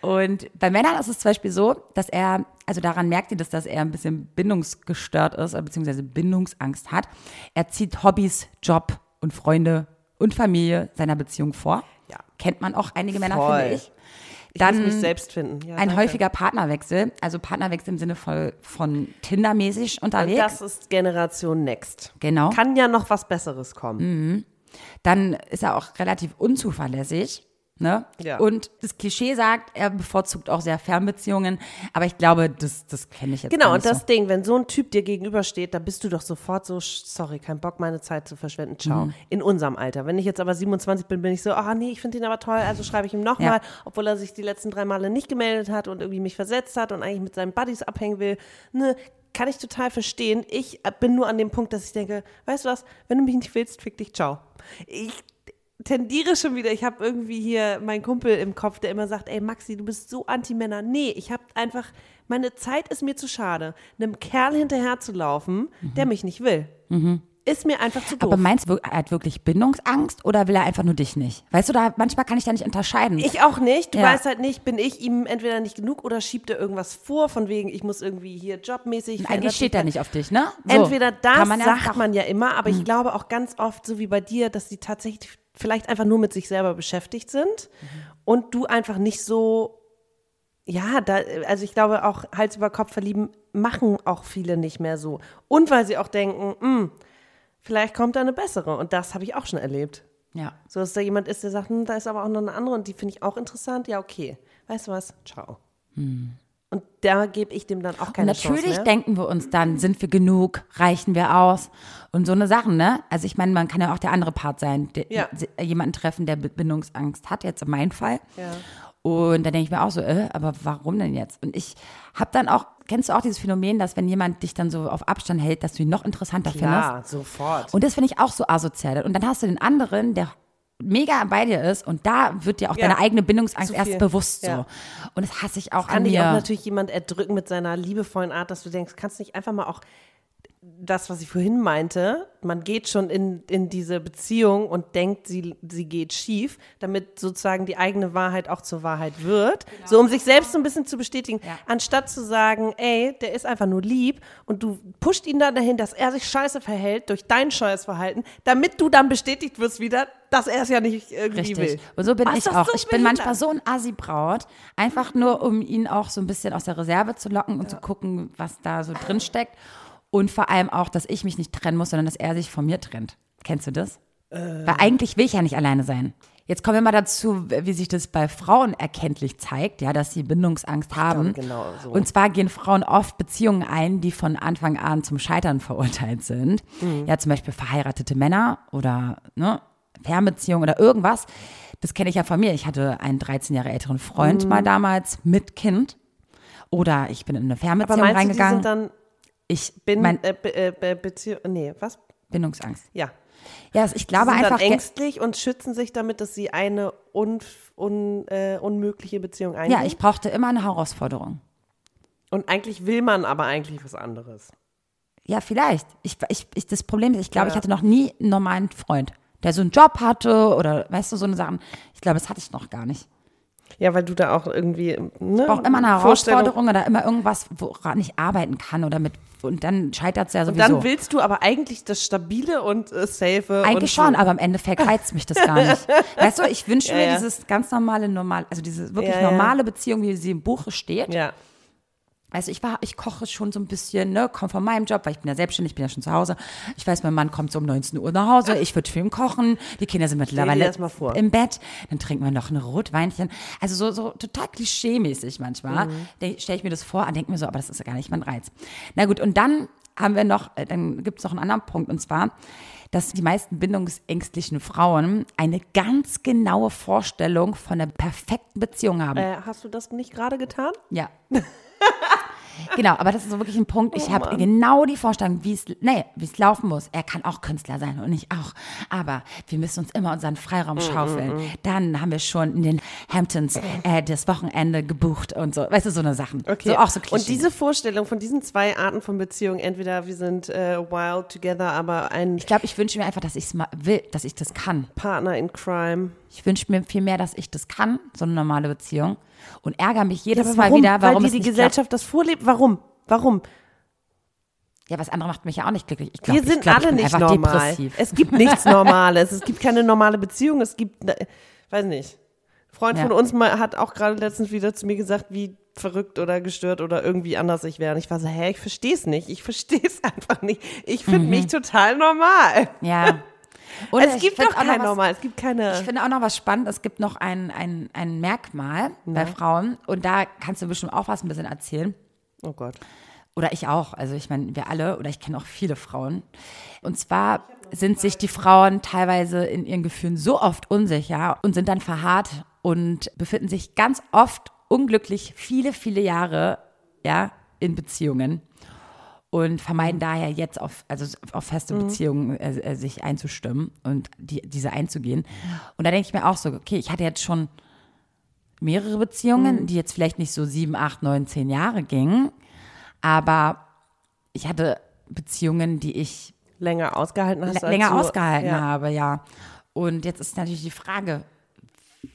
Und bei Männern ist es zum Beispiel so, dass er, also daran merkt ihr das, dass er ein bisschen bindungsgestört ist, oder beziehungsweise Bindungsangst hat. Er zieht Hobbys, Job und Freunde und Familie seiner Beziehung vor. Ja. Kennt man auch einige Männer, Voll. finde ich. Ich Dann muss mich selbst finden. Ja, ein danke. häufiger Partnerwechsel, also Partnerwechsel im Sinne von, von Tinder-mäßig unterwegs. Das ist Generation Next. Genau. Kann ja noch was Besseres kommen. Dann ist er auch relativ unzuverlässig. Ne? Ja. Und das Klischee sagt, er bevorzugt auch sehr Fernbeziehungen, aber ich glaube, das, das kenne ich jetzt Genau, und das Ding, wenn so ein Typ dir gegenübersteht, da bist du doch sofort so, sorry, kein Bock, meine Zeit zu verschwenden, ciao. Mhm. In unserem Alter. Wenn ich jetzt aber 27 bin, bin ich so, ah nee, ich finde ihn aber toll, also schreibe ich ihm nochmal, Ja. obwohl er sich die letzten drei Male nicht gemeldet hat und irgendwie mich versetzt hat und eigentlich mit seinen Buddies abhängen will. Ne, kann ich total verstehen. Ich äh, bin nur an dem Punkt, dass ich denke, weißt du was, wenn du mich nicht willst, fick dich, ciao. Ich tendiere schon wieder, ich habe irgendwie hier meinen Kumpel im Kopf, der immer sagt, ey Maxi, du bist so Anti-Männer. Nee, ich habe einfach, meine Zeit ist mir zu schade, einem Kerl hinterher zu laufen, der mich nicht will. Ist mir einfach zu doof. Mhm. Aber meinst du, er hat wirklich Bindungsangst oder will er einfach nur dich nicht? Weißt du, da manchmal kann ich da nicht unterscheiden. ich auch nicht. Du Ja. weißt halt nicht, bin ich ihm entweder nicht genug oder schiebt er irgendwas vor, von wegen, ich muss irgendwie hier jobmäßig. Eigentlich steht er nicht auf dich, ne? So, Entweder das man ja sagt Mhm. man ja immer, aber ich glaube auch ganz oft, so wie bei dir, dass die tatsächlich vielleicht einfach nur mit sich selber beschäftigt sind Mhm. und du einfach nicht so, ja, da, also ich glaube auch Hals über Kopf verlieben machen auch viele nicht mehr so. Und weil sie auch denken, "Hm, vielleicht kommt da eine bessere und das habe ich auch schon erlebt. Ja. So, dass da jemand ist, der sagt, hm, da ist aber auch noch eine andere und die finde ich auch interessant. Ja, okay. Weißt du was? Ciao. Und da gebe ich dem dann auch keine natürlich Chance mehr. denken wir uns dann, sind wir genug, reichen wir aus und so eine Sachen, ne? Also ich meine, man kann ja auch der andere Part sein, der, Ja. jemanden treffen, der Bindungsangst hat, jetzt in meinem Fall. Ja. Und da denke ich mir auch so, äh, aber warum denn jetzt? Und ich habe dann auch, kennst du auch dieses Phänomen, dass wenn jemand dich dann so auf Abstand hält, dass du ihn noch interessanter findest? Ja, sofort. Und das finde ich auch so asozial. Und dann hast du den anderen, der mega bei dir ist und da wird dir auch Ja. deine eigene Bindungsangst erst bewusst so. Ja. Und das hasse ich auch kann an dich mir. auch natürlich jemand erdrücken mit seiner liebevollen Art, dass du denkst, kannst nicht einfach mal auch das, was ich vorhin meinte, man geht schon in, in diese Beziehung und denkt, sie, sie geht schief, damit sozusagen die eigene Wahrheit auch zur Wahrheit wird. So, um sich selbst so ein bisschen zu bestätigen, Ja. anstatt zu sagen, ey, der ist einfach nur lieb und du pusht ihn dann dahin, dass er sich scheiße verhält durch dein scheues Verhalten, damit du dann bestätigt wirst wieder, dass er es ja nicht irgendwie will. Richtig. Und so bin Was, ich auch. so ich bin manchmal so ein Assi-Braut, einfach nur, um ihn auch so ein bisschen aus der Reserve zu locken und zu gucken, was da so drin steckt. Und vor allem auch, dass ich mich nicht trennen muss, sondern dass er sich von mir trennt. Kennst du das? Äh. Weil eigentlich will ich ja nicht alleine sein. Jetzt kommen wir mal dazu, wie sich das bei Frauen erkenntlich zeigt, ja, dass sie Bindungsangst haben. genau so. Und zwar gehen Frauen oft Beziehungen ein, die von Anfang an zum Scheitern verurteilt sind. Mhm. Ja, zum Beispiel verheiratete Männer oder ne, Fernbeziehungen oder irgendwas. Das kenne ich ja von mir. Ich hatte einen 13 Jahre älteren Freund Mhm. mal damals mit Kind. Oder ich bin in eine Aber Fernbeziehung meinst du, die reingegangen. sind dann ich bin, mein äh, Be äh, Be Beziehung, nee, was? Bindungsangst. Ja. Ja, also ich glaube sie sind einfach. dann ängstlich und schützen sich damit, dass sie eine un, un, äh, unmögliche Beziehung eingehen. Ja, ich brauchte immer eine Herausforderung. und eigentlich will man aber eigentlich was anderes. Ja, vielleicht. Ich, ich, ich, das Problem ist, ich glaube, Ja. ich hatte noch nie einen normalen Freund, der so einen Job hatte oder, weißt du, so eine Sachen. Ich glaube, das hatte ich noch gar nicht. Ja, weil du da auch irgendwie ne, Ich brauche immer eine Herausforderung oder immer irgendwas, woran ich arbeiten kann oder mit, und dann scheitert es ja Und sowieso. dann willst du aber eigentlich das Stabile und äh, Safe. Eigentlich und schon, aber im Endeffekt reizt mich das gar nicht. Weißt du, ich wünsche mir ja. dieses ganz normale, normal, also diese wirklich Ja, normale Beziehung, wie sie im Buche steht. Ja. Also ich war, ich koche schon so ein bisschen, ne, komme von meinem Job, weil ich bin ja selbstständig, ich bin ja schon zu Hause. Ich weiß, mein Mann kommt so um 19 Uhr nach Hause, ich würde für ihn kochen, die Kinder sind mittlerweile im Bett, dann trinken wir noch ein Rotweinchen. Also so, so total klischee-mäßig manchmal. Mhm. Stelle ich mir das vor und denke mir so, aber das ist ja gar nicht mein Reiz. Na gut, und dann haben wir noch, äh, dann gibt es noch einen anderen Punkt und zwar, dass die meisten bindungsängstlichen Frauen eine ganz genaue Vorstellung von einer perfekten Beziehung haben. Äh, hast du das nicht gerade getan? Ja. genau, aber das ist so wirklich ein Punkt. Ich Oh habe genau die Vorstellung, wie es nee, wie es laufen muss. Er kann auch Künstler sein und ich auch. Aber wir müssen uns immer unseren Mm, Freiraum schaufeln. Dann haben wir schon in den Hamptons äh, das Wochenende gebucht und so. Weißt du, so eine Sachen. Okay. So auch so Klischee. und diese Vorstellung von diesen zwei Arten von Beziehungen, entweder wir sind äh, wild together, aber ein ich glaube, ich wünsche mir einfach, dass ich es mal will, dass ich das kann. Partner in Crime. Ich wünsche mir viel mehr, dass ich das kann, so eine normale Beziehung. Und ärgere mich jedes aber Mal warum? wieder, warum Weil die nicht Gesellschaft das vorlebt. Warum? Warum? klappt. Ja, was andere macht mich ja auch nicht glücklich. Ich glaub, Wir sind glaub, alle nicht einfach normal. depressiv. Es gibt nichts Normales. es gibt keine normale Beziehung. Es gibt, ne, weiß nicht. Ein Freund Ja. von uns mal hat auch gerade letztens wieder zu mir gesagt, wie verrückt oder gestört oder irgendwie anders ich wäre. Und ich war so, hä, ich verstehe es nicht. Ich verstehe es einfach nicht. Ich finde Mhm. mich total normal. Ja. Und es gibt doch kein Normal. Es gibt keine. Ich finde auch noch was spannend. Es gibt noch ein, ein, ein Merkmal bei Frauen. Und da kannst du bestimmt auch was ein bisschen erzählen. oh Gott. Oder ich auch. Also ich meine, wir alle, oder ich kenne auch viele Frauen. Und zwar sind sich die Frauen teilweise in ihren Gefühlen so oft unsicher und sind dann verharrt und befinden sich ganz oft unglücklich viele, viele Jahre ja, in Beziehungen und vermeiden daher jetzt auf, also auf feste Beziehungen äh, äh, sich einzustimmen und die, diese einzugehen. Und da denke ich mir auch so, okay, ich hatte jetzt schon mehrere Beziehungen, die jetzt vielleicht nicht so sieben, acht, neun, zehn Jahre gingen, aber ich hatte Beziehungen, die ich Länger ausgehalten hast. länger du- ausgehalten ja. habe, ja. Und jetzt ist natürlich die Frage,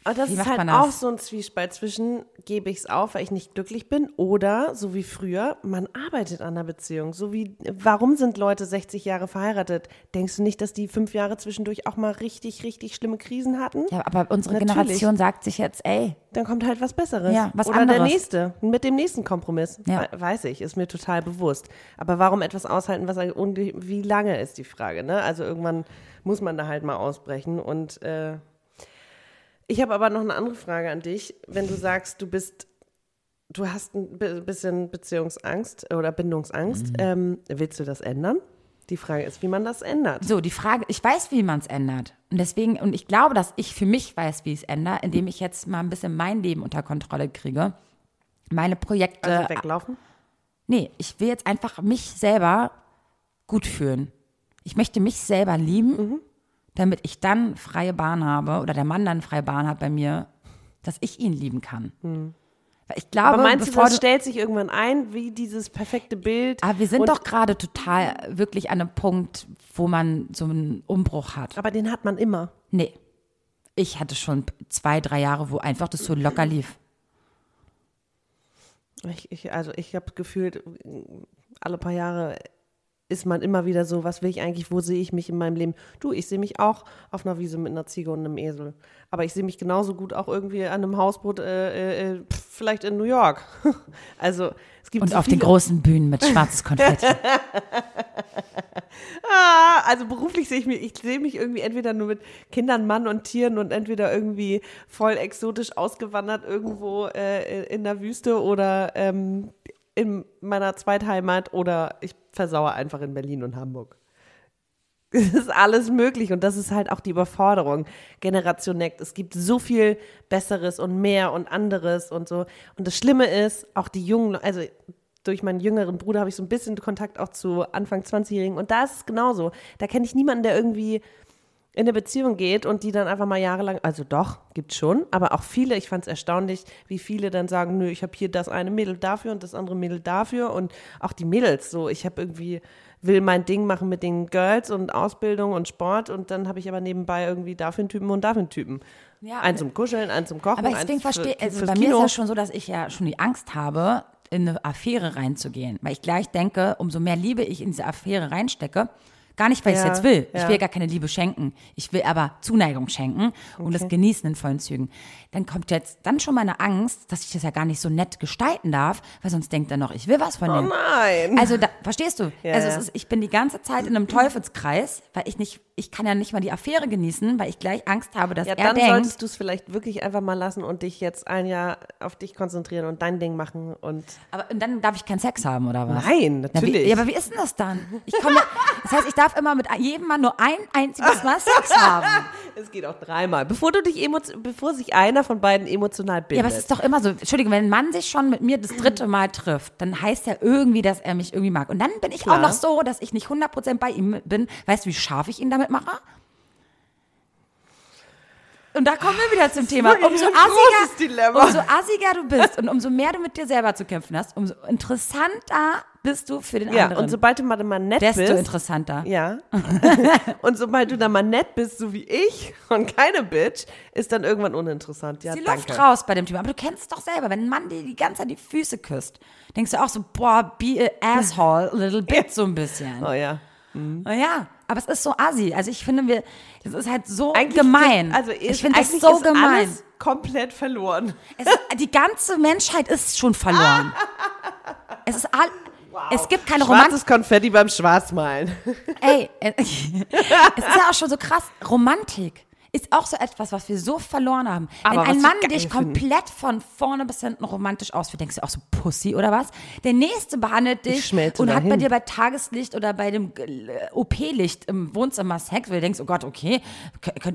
Aber das Wie ist halt auch so ein Zwiespalt zwischen, gebe ich es auf, weil ich nicht glücklich bin, oder, so wie früher, man arbeitet an der Beziehung. So wie, warum sind Leute 60 Jahre verheiratet? Denkst du nicht, dass die fünf Jahre zwischendurch auch mal richtig, richtig schlimme Krisen hatten? ja, aber unsere Natürlich. Generation sagt sich jetzt, ey, Dann kommt halt was Besseres. Ja, was Oder der anderes. nächste, mit dem nächsten Kompromiss. Ja. We- Weiß ich, ist mir total bewusst. Aber warum etwas aushalten, was und wie lange ist die Frage, ne? Also irgendwann muss man da halt mal ausbrechen. Und äh, ich habe aber noch eine andere Frage an dich. Wenn du sagst, du bist du hast ein bi- bisschen Beziehungsangst oder Bindungsangst. Mhm. Ähm, willst du das ändern? Die Frage ist, wie man das ändert. So, die Frage, ich weiß, wie man es ändert. Und deswegen, und ich glaube, dass ich für mich weiß, wie ich es ändere, indem ich jetzt mal ein bisschen mein Leben unter Kontrolle kriege. Meine Projekte. Also weglaufen? Nee, ich will jetzt einfach mich selber gut fühlen. Ich möchte mich selber lieben, Mhm. Damit ich dann freie Bahn habe oder der Mann dann freie Bahn hat bei mir, dass ich ihn lieben kann. Weil ich glaube. Aber meinst du, das stellt sich irgendwann ein, wie dieses perfekte Bild? aber wir sind doch gerade total wirklich an einem Punkt, wo man so einen Umbruch hat. Aber den hat man immer. Nee. Ich hatte schon zwei, drei Jahre, wo einfach das so locker lief. Ich, ich, also ich habe gefühlt, alle paar Jahre ist man immer wieder so, was will ich eigentlich, wo sehe ich mich in meinem Leben? Du, ich sehe mich auch auf einer Wiese mit einer Ziege und einem Esel. Aber ich sehe mich genauso gut auch irgendwie an einem Hausboot, äh, äh, pf, vielleicht in New York. Also es gibt Und so auf den viele- großen Bühnen mit schwarzes Konfetti. Ah, also beruflich sehe ich mich, ich sehe mich irgendwie entweder nur mit Kindern, Mann und Tieren und entweder irgendwie voll exotisch ausgewandert irgendwo äh, in der Wüste oder ähm, in meiner Zweitheimat oder ich versauere einfach in Berlin und Hamburg. Es ist alles möglich und das ist halt auch die Überforderung. Generation Next. Es gibt so viel Besseres und mehr und anderes und so. Und das Schlimme ist, auch die Jungen, also durch meinen jüngeren Bruder habe ich so ein bisschen Kontakt auch zu Anfang 20-Jährigen und da ist es genauso. Da kenne ich niemanden, der irgendwie in eine Beziehung geht und die dann einfach mal jahrelang, also doch, gibt's schon, aber auch viele, ich fand es erstaunlich, wie viele dann sagen, nö, ich habe hier das eine Mädel dafür und das andere Mädel dafür und auch die Mädels so, ich habe irgendwie, will mein Ding machen mit den Girls und Ausbildung und Sport und dann habe ich aber nebenbei irgendwie dafür einen Typen und dafür einen Typen. Ja, einen zum Kuscheln, einen zum Kochen, Aber eins deswegen verstehe, also bei mir ist Kino. das schon so, dass ich ja schon die Angst habe, in eine Affäre reinzugehen. Weil ich gleich denke, umso mehr Liebe ich in diese Affäre reinstecke, gar nicht, weil ich es Ja, jetzt will. Ich ja. will gar keine Liebe schenken. Ich will aber Zuneigung schenken und das genießen in vollen Zügen. Dann kommt jetzt dann schon meine Angst, dass ich das ja gar nicht so nett gestalten darf, weil sonst denkt er noch, ich will was von Oh dem. nein. Also da, verstehst du? Ja, also ja. ist, ich bin die ganze Zeit in einem Teufelskreis, weil ich nicht, ich kann ja nicht mal die Affäre genießen, weil ich gleich Angst habe, dass Ja, er dann denkt, solltest du es vielleicht wirklich einfach mal lassen und dich jetzt ein Jahr auf dich konzentrieren und dein Ding machen und Aber und dann darf ich keinen Sex haben, oder was? Nein, Na, natürlich. wie, ja, aber wie ist denn das dann? Ich komme, das heißt, ich darf immer mit jedem Mann nur ein einziges Mal Sex haben. es geht auch dreimal, bevor du dich bevor sich einer von beiden emotional bindet. Ja, aber es ist doch immer so, Entschuldigung, wenn ein Mann sich schon mit mir das dritte Mal trifft, dann heißt ja irgendwie, dass er mich irgendwie mag. Und dann bin ich Klar. auch noch so, dass ich nicht 100% bei ihm bin. Weißt du, wie scharf ich ihn damit mache? Und da kommen wir wieder zum Thema. Umso assiger, umso assiger du bist und umso mehr du mit dir selber zu kämpfen hast, umso interessanter bist du für den ja, anderen. und sobald du mal, mal nett Desto bist, interessanter. ja, und sobald du dann mal nett bist, so wie ich und keine Bitch, ist dann irgendwann uninteressant. Ja, die danke. Luft raus bei dem Thema. Aber du kennst es doch selber, wenn ein Mann dir die ganze Zeit die Füße küsst, denkst du auch so, boah, be a asshole, a little bit, so ein bisschen. Oh ja. Ja, aber es ist so assi. Also ich finde, wir, das ist halt so Eigentlich gemein. Sind, also ist, ich finde das so ist gemein. Alles komplett verloren. Es ist, die ganze Menschheit ist schon verloren. es ist all, es gibt keine Romantik. Schwarzes Konfetti beim Schwarzmalen. Ey, äh, es ist ja auch schon so krass. Romantik ist auch so etwas, was wir so verloren haben. Aber Wenn ein Mann dich finde. komplett von vorne bis hinten romantisch ausführt, denkst du auch so Pussy oder was? Der nächste behandelt dich und hat bei dahin. dir bei Tageslicht oder bei dem äh, OP-Licht im Wohnzimmer Sex, weil du denkst, oh Gott, okay,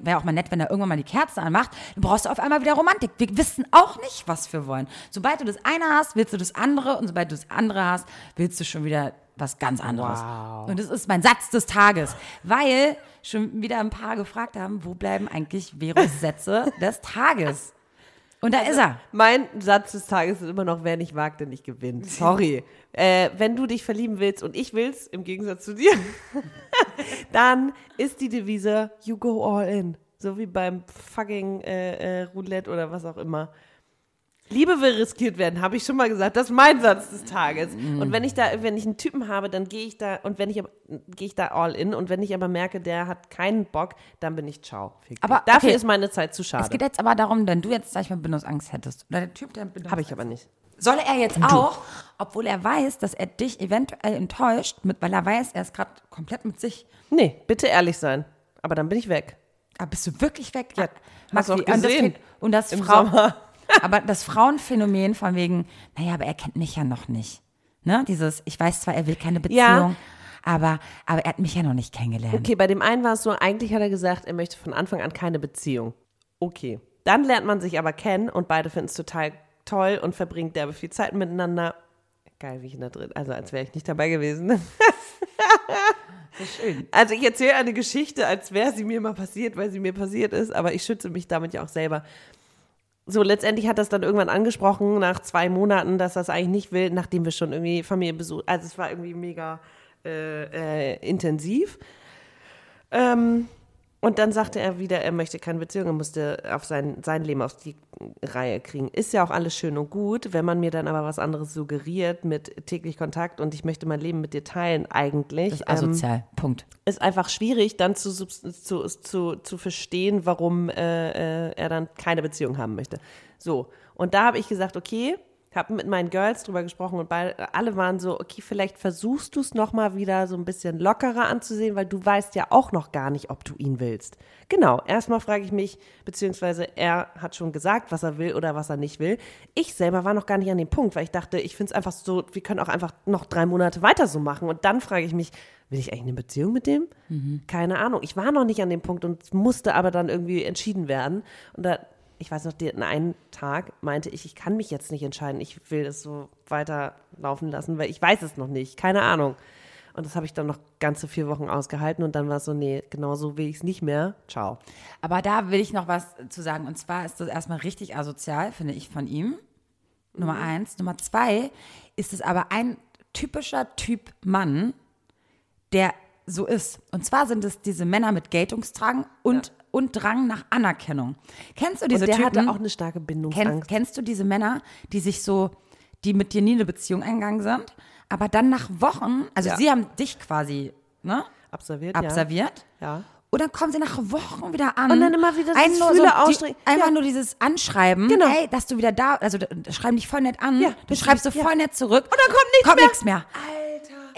wäre auch mal nett, wenn er irgendwann mal die Kerzen anmacht. Dann brauchst du auf einmal wieder Romantik. Wir wissen auch nicht, was wir wollen. Sobald du das eine hast, willst du das andere und sobald du das andere hast, willst du schon wieder was ganz anderes. Und das ist mein Satz des Tages, weil schon wieder ein paar gefragt haben, wo bleiben eigentlich Veros Sätze des Tages? Und da ist er. Mein Satz des Tages ist immer noch, wer nicht wagt, der nicht gewinnt. Sorry. äh, wenn du dich verlieben willst und ich will's, im Gegensatz zu dir, dann ist die Devise, you go all in. So wie beim fucking äh, äh, Roulette oder was auch immer. Liebe will riskiert werden, habe ich schon mal gesagt. Das ist mein Satz des Tages. Mm. Und wenn ich da, wenn ich einen Typen habe, dann gehe ich da und wenn ich gehe ich da all in und wenn ich aber merke, der hat keinen Bock, dann bin ich ciao. Aber, dafür okay. ist meine Zeit zu Es schade. geht jetzt aber darum, wenn du jetzt, sag ich mal, Bindungsangst hättest. Oder der Typ, der Bindungsangst Habe ich aber nicht. Soll er jetzt auch, obwohl er weiß, dass er dich eventuell enttäuscht, mit, weil er weiß, er ist gerade komplett mit sich. Nee, bitte ehrlich sein. Aber dann bin ich weg. Aber bist du wirklich weg? Ja, Max, hast du auch wie- und das gesehen. Und das Im Frau. Sommer. Aber das Frauenphänomen von wegen, naja, aber er kennt mich ja noch nicht. Ne? Dieses, ich weiß zwar, er will keine Beziehung, Ja. aber, aber er hat mich ja noch nicht kennengelernt. Okay, bei dem einen war es so, eigentlich hat er gesagt, er möchte von Anfang an keine Beziehung. Okay. Dann lernt man sich aber kennen und beide finden es total toll und verbringt derbe viel Zeit miteinander. Geil, wie ich in der drin, also als wäre ich nicht dabei gewesen. schön. Also ich erzähle eine Geschichte, als wäre sie mir mal passiert, weil sie mir passiert ist, aber ich schütze mich damit ja auch selber. So, letztendlich hat das dann irgendwann angesprochen, nach zwei Monaten, dass es eigentlich nicht will, nachdem wir schon irgendwie Familie besucht. Also es war irgendwie mega äh, äh, intensiv. Ähm, und dann sagte er wieder, er möchte keine Beziehung, er musste auf sein, sein Leben auf die Reihe kriegen. Ist ja auch alles schön und gut, wenn man mir dann aber was anderes suggeriert mit täglich Kontakt und ich möchte mein Leben mit dir teilen eigentlich. Das ist ähm, asozial. Punkt. ist einfach schwierig, dann zu, zu, zu, zu verstehen, warum äh, äh, er dann keine Beziehung haben möchte. So, und da habe ich gesagt, okay, habe mit meinen Girls drüber gesprochen und beide, alle waren so, okay, vielleicht versuchst du es nochmal wieder so ein bisschen lockerer anzusehen, weil du weißt ja auch noch gar nicht, ob du ihn willst. Genau, erstmal frage ich mich, beziehungsweise er hat schon gesagt, was er will oder was er nicht will. Ich selber war noch gar nicht an dem Punkt, weil ich dachte, ich finde es einfach so, wir können auch einfach noch drei Monate weiter so machen. Und dann frage ich mich, will ich eigentlich eine Beziehung mit dem? Keine Ahnung. Ich war noch nicht an dem Punkt und es musste aber dann irgendwie entschieden werden. Und da, ich weiß noch, den einen Tag meinte ich, ich kann mich jetzt nicht entscheiden. Ich will das so weiterlaufen lassen, weil ich weiß es noch nicht. Keine Ahnung. Und das habe ich dann noch ganze vier Wochen ausgehalten und dann war es so, nee, genau so will ich es nicht mehr. Ciao. Aber da will ich noch was zu sagen. Und zwar ist das erstmal richtig asozial, finde ich, von ihm. Nummer eins. Nummer zwei ist es aber ein typischer Typ Mann, der so ist. Und zwar sind es diese Männer mit Geltungsdrang und, und Drang nach Anerkennung. Kennst du diese und der Typen? hatte auch eine starke Bindungsangst. kennst du diese Männer, die sich so, die mit dir nie eine Beziehung eingegangen sind, aber dann nach Wochen, also Ja. sie haben dich quasi ne, Observiert, observiert ja. ja. und dann kommen sie nach Wochen wieder an. Und dann immer wieder das nur Fühle die. Einfach Ja. nur dieses Anschreiben. Genau. Hey, dass du wieder da, also schreiben dich voll nett an. Ja, du schreibst so ja. voll nett zurück. Und dann kommt nichts kommt mehr. nichts mehr. Alter.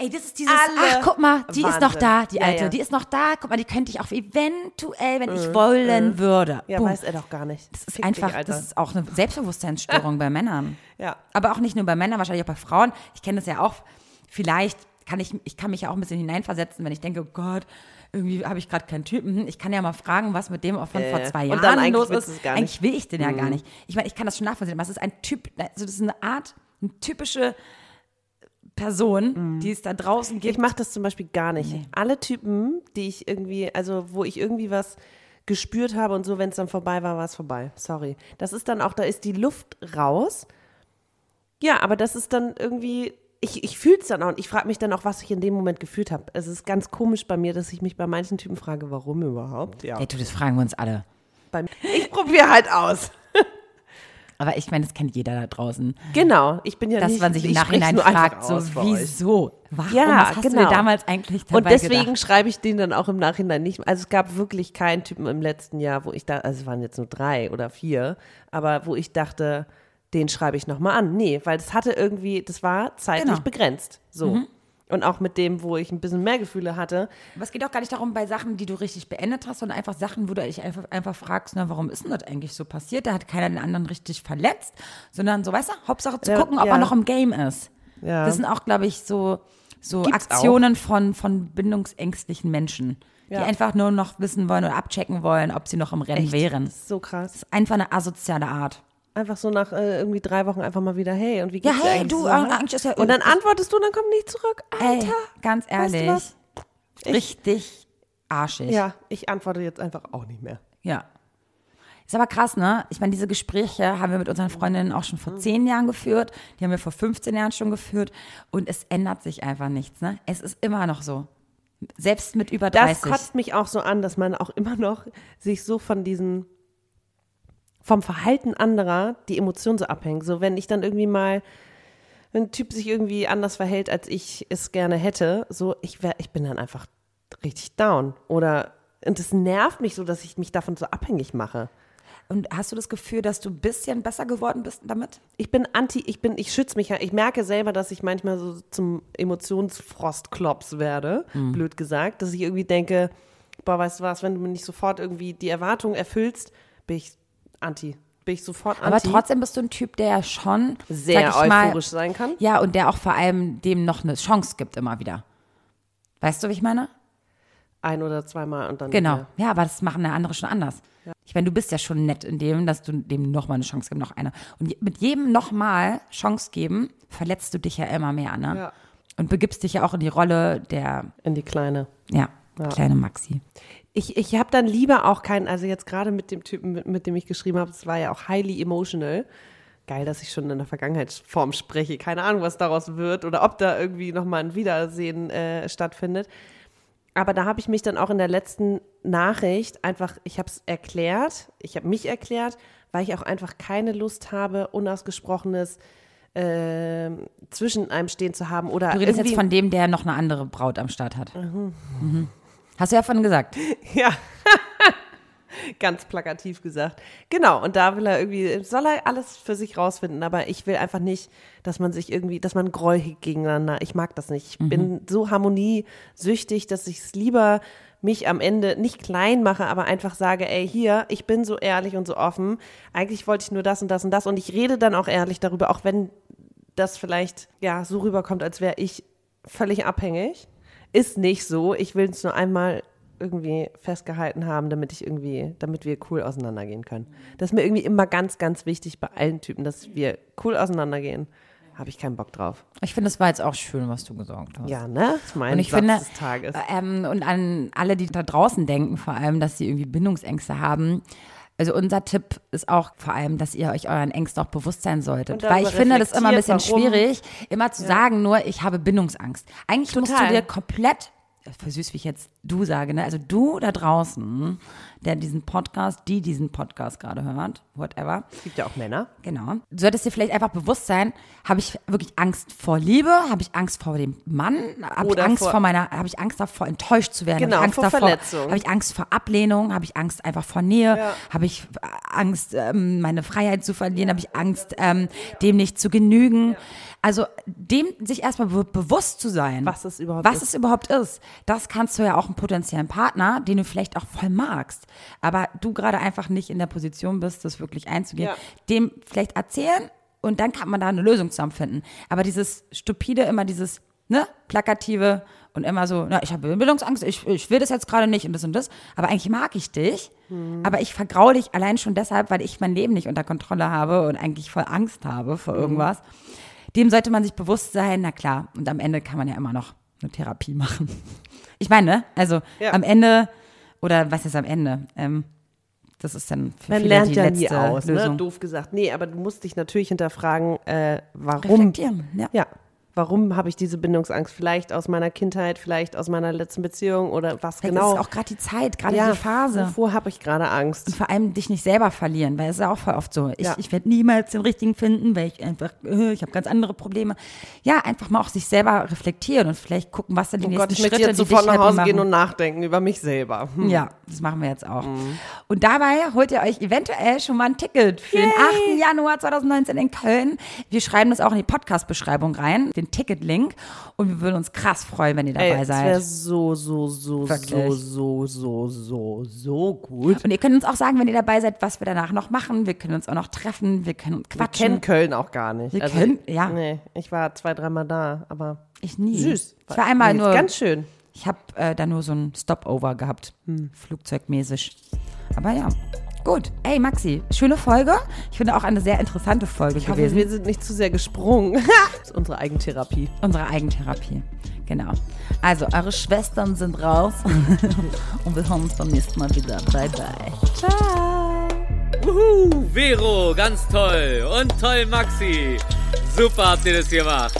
Ey, das ist dieses, Alle. ach, guck mal, die ist noch Wahnsinn. da, die Ja, Alte. ja. Die ist noch da. Guck mal, die könnte ich auch eventuell, wenn ich wollen würde. Ja, Boom. weiß er doch gar nicht. Das ist Fick einfach, dich, das ist auch eine Selbstbewusstseinsstörung bei Männern. Ja. Aber auch nicht nur bei Männern, wahrscheinlich auch bei Frauen. Ich kenne das ja auch. Vielleicht kann ich, ich kann mich ja auch ein bisschen hineinversetzen, wenn ich denke, oh Gott, irgendwie habe ich gerade keinen Typen. Ich kann ja mal fragen, was mit dem auch von Äh, vor zwei Jahren los ist. Eigentlich. Mhm. will ich den ja gar nicht. Ich meine, ich kann das schon nachvollziehen, aber es ist ein Typ, also das ist eine Art, eine typische Person, die es da draußen gibt. Ich mache das zum Beispiel gar nicht. Alle Typen, die ich irgendwie, also wo ich irgendwie was gespürt habe und so, wenn es dann vorbei war, war es vorbei. Sorry. Das ist dann auch, da ist die Luft raus. Ja, aber das ist dann irgendwie, ich, ich fühle es dann auch und ich frage mich dann auch, was ich in dem Moment gefühlt habe. Es ist ganz komisch bei mir, dass ich mich bei manchen Typen frage, warum überhaupt? Ja. Ey, du, das fragen wir uns alle. Bei, ich probiere halt aus. Aber ich meine, das kennt jeder da draußen. Genau, ich bin ja Dass nicht, man sich im Nachhinein fragt, so wieso? Warum? Ja, Was hast du genau. dir damals eigentlich dabei Und deswegen gedacht? schreibe ich den dann auch im Nachhinein nicht. Also es gab wirklich keinen Typen im letzten Jahr, wo ich da, also es waren jetzt nur drei oder vier, aber wo ich dachte, den schreibe ich nochmal an. Nee, weil das hatte irgendwie, das war zeitlich Genau. begrenzt. So. Und auch mit dem, wo ich ein bisschen mehr Gefühle hatte. Aber es geht auch gar nicht darum, bei Sachen, die du richtig beendet hast, sondern einfach Sachen, wo du dich einfach, einfach fragst, na, warum ist denn das eigentlich so passiert? Da hat keiner den anderen richtig verletzt, sondern so, weißt du, Hauptsache zu Ja, gucken, ob ja. er noch im Game ist. Ja. Das sind auch, glaube ich, so, so Gibt's Aktionen von, von bindungsängstlichen Menschen, die einfach nur noch wissen wollen oder abchecken wollen, ob sie noch im Rennen Echt? wären. Das ist so krass. Einfach eine asoziale Art. Einfach so nach äh, irgendwie drei Wochen einfach mal wieder, hey, und wie Ja, geht's dir hey, du, so? äh, ist ja Und dann antwortest du und dann kommt nicht zurück. Alter. Ey, ganz weißt du ehrlich, was? Ich- richtig arschig. Ja, ich antworte jetzt einfach auch nicht mehr. Ja. Ist aber krass, ne? Ich meine, diese Gespräche haben wir mit unseren Freundinnen auch schon vor zehn Jahren geführt. Die haben wir vor 15 Jahren schon geführt. Und es ändert sich einfach nichts, ne? Es ist immer noch so. Selbst mit über Das 30. kotzt mich auch so an, dass man auch immer noch sich so von diesen, vom Verhalten anderer die Emotionen so abhängt. So, wenn ich dann irgendwie mal, wenn ein Typ sich irgendwie anders verhält, als ich es gerne hätte, so, ich wär, ich bin dann einfach richtig down. Oder, und das nervt mich so, dass ich mich davon so abhängig mache. Und hast du das Gefühl, dass du ein bisschen besser geworden bist damit? Ich bin anti, ich bin, ich schütze mich ja. Ich merke selber, dass ich manchmal so zum Emotionsfrostklops werde, blöd gesagt, dass ich irgendwie denke, boah, weißt du was, wenn du mir nicht sofort irgendwie die Erwartungen erfüllst, bin ich anti. bin ich sofort Aber anti. trotzdem bist du ein Typ, der schon sehr ich mal, euphorisch sein kann. Ja, und der auch vor allem dem noch eine Chance gibt immer wieder. Weißt du, wie ich meine? Ein oder zweimal und dann. Genau. Ja. Ja, aber das machen ja andere schon anders. Ich meine, du bist ja schon nett in dem, dass du dem nochmal eine Chance gibst, noch eine. Und mit jedem nochmal Chance geben, verletzt du dich ja immer mehr, ne? Ja. Und begibst dich ja auch in die Rolle der, In die Kleine. ja, kleine Maxi. Ich, ich habe dann lieber auch keinen, also jetzt gerade mit dem Typen, mit, mit dem ich geschrieben habe, es war ja auch highly emotional. Geil, dass ich schon in der Vergangenheitsform spreche. Keine Ahnung, was daraus wird oder ob da irgendwie nochmal ein Wiedersehen äh, stattfindet. Aber da habe ich mich dann auch in der letzten Nachricht einfach, ich habe es erklärt, ich habe mich erklärt, weil ich auch einfach keine Lust habe, unausgesprochenes ähm, zwischen einem stehen zu haben oder Du redest jetzt von dem, der noch eine andere Braut am Start hat. Mhm. Hast du ja von gesagt. Ja. Ganz plakativ gesagt. Genau, und da will er irgendwie, soll er alles für sich rausfinden, aber ich will einfach nicht, dass man sich irgendwie, dass man hegt gegeneinander. Ich mag das nicht. Ich bin so harmoniesüchtig, dass ich es lieber mich am Ende nicht klein mache, aber einfach sage, ey, hier, ich bin so ehrlich und so offen. Eigentlich wollte ich nur das und das und das und ich rede dann auch ehrlich darüber, auch wenn das vielleicht ja so rüberkommt, als wäre ich völlig abhängig. Ist nicht so. Ich will es nur einmal irgendwie festgehalten haben, damit ich irgendwie, damit wir cool auseinandergehen können. Das ist mir irgendwie immer ganz, ganz wichtig bei allen Typen, dass wir cool auseinandergehen. Habe ich keinen Bock drauf. Ich finde, das war jetzt auch schön, was du gesagt hast. Ja, ne? Das ist mein Und ich Satz finde, des Tages. ähm, und an alle, die da draußen denken, vor allem, dass sie irgendwie Bindungsängste haben. Also unser Tipp ist auch vor allem, dass ihr euch euren Ängsten auch bewusst sein solltet. Weil ich finde das immer ein bisschen warum. schwierig, immer zu sagen, nur ich habe Bindungsangst. Eigentlich musst du Total. dir komplett, für süß, wie ich jetzt du sage, ne? also du da draußen, der diesen Podcast, die diesen Podcast gerade hört, whatever, es gibt ja auch Männer. Genau. Du solltest dir vielleicht einfach bewusst sein, habe ich wirklich Angst vor Liebe, habe ich Angst vor dem Mann, habe ich Angst vor- vor, meiner, habe ich Angst davor enttäuscht zu werden, Genau, habe ich Angst vor davor, Verletzung. habe ich Angst vor Ablehnung, habe ich Angst einfach vor Nähe, Ja. habe ich Angst ähm, meine Freiheit zu verlieren, habe ich Angst ähm, dem nicht zu genügen. Also dem sich erstmal be bewusst zu sein, Was es überhaupt was ist. es überhaupt ist. Das kannst du ja auch einen potenziellen Partner, den du vielleicht auch voll magst, aber du gerade einfach nicht in der Position bist, das wirklich einzugehen, Ja. dem vielleicht erzählen und dann kann man da eine Lösung zusammenfinden. Aber dieses stupide, immer dieses, ne, plakative und immer so, na, ich habe Bildungsangst, ich, ich will das jetzt gerade nicht und das und das, aber eigentlich mag ich dich, aber ich vergraule dich allein schon deshalb, weil ich mein Leben nicht unter Kontrolle habe und eigentlich voll Angst habe vor irgendwas. Dem sollte man sich bewusst sein, na klar, und am Ende kann man ja immer noch eine Therapie machen. Ich meine, ne, also Ja. am Ende, oder was ist am Ende? Ähm, das ist dann für Man viele lernt die ja letzte nie aus, ne? Lösung. doof gesagt. Nee, aber du musst dich natürlich hinterfragen, äh, warum Reflektieren, ja. Ja. Warum habe ich diese Bindungsangst? Vielleicht aus meiner Kindheit, vielleicht aus meiner letzten Beziehung oder was Vielleicht genau. ist es auch gerade die Zeit, gerade ja, die Phase. Wovor habe ich gerade Angst? Und vor allem dich nicht selber verlieren, weil es ist ja auch voll oft so. Ich, Ja. ich werde niemals den richtigen finden, weil ich einfach, äh, ich habe ganz andere Probleme. Ja, einfach mal auch sich selber reflektieren und vielleicht gucken, was sind die Oh nächsten Gott, ich Schritte, jetzt die sofort nach Hause machen. gehen und nachdenken über mich selber. Hm. Ja, das machen wir jetzt auch. Und dabei holt ihr euch eventuell schon mal ein Ticket für den 8. Januar 2019 in Köln. Wir schreiben das auch in die Podcast-Beschreibung rein, den Ticket-Link. Und wir würden uns krass freuen, wenn ihr dabei Ey, das wäre seid. so, so, so, Wirklich. so, so, so, so, so gut. Und ihr könnt uns auch sagen, wenn ihr dabei seid, was wir danach noch machen. Wir können uns auch noch treffen, wir können Wir quatschen. kennen Köln auch gar nicht. Also, Wir kennen- ja. Nee, ich war zwei, dreimal da, aber ich nie. süß. Ich war einmal nur, Ganz schön. ich habe äh, da nur so ein Stopover gehabt, flugzeugmäßig. Aber ja, gut. Ey, Maxi, schöne Folge. Ich finde auch eine sehr interessante Folge Ich hoffe, gewesen. wir sind nicht zu sehr gesprungen. das ist unsere Eigentherapie. Unsere Eigentherapie. Genau. Also, eure Schwestern sind raus. Und wir hören uns beim nächsten Mal wieder. Bye, bye. Ciao. Wuhu, Vero, ganz toll. Und toll, Maxi. Super habt ihr das gemacht.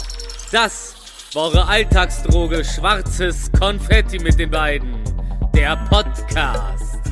Das war eure Alltagsdroge Schwarzes Konfetti mit den beiden. Der Podcast.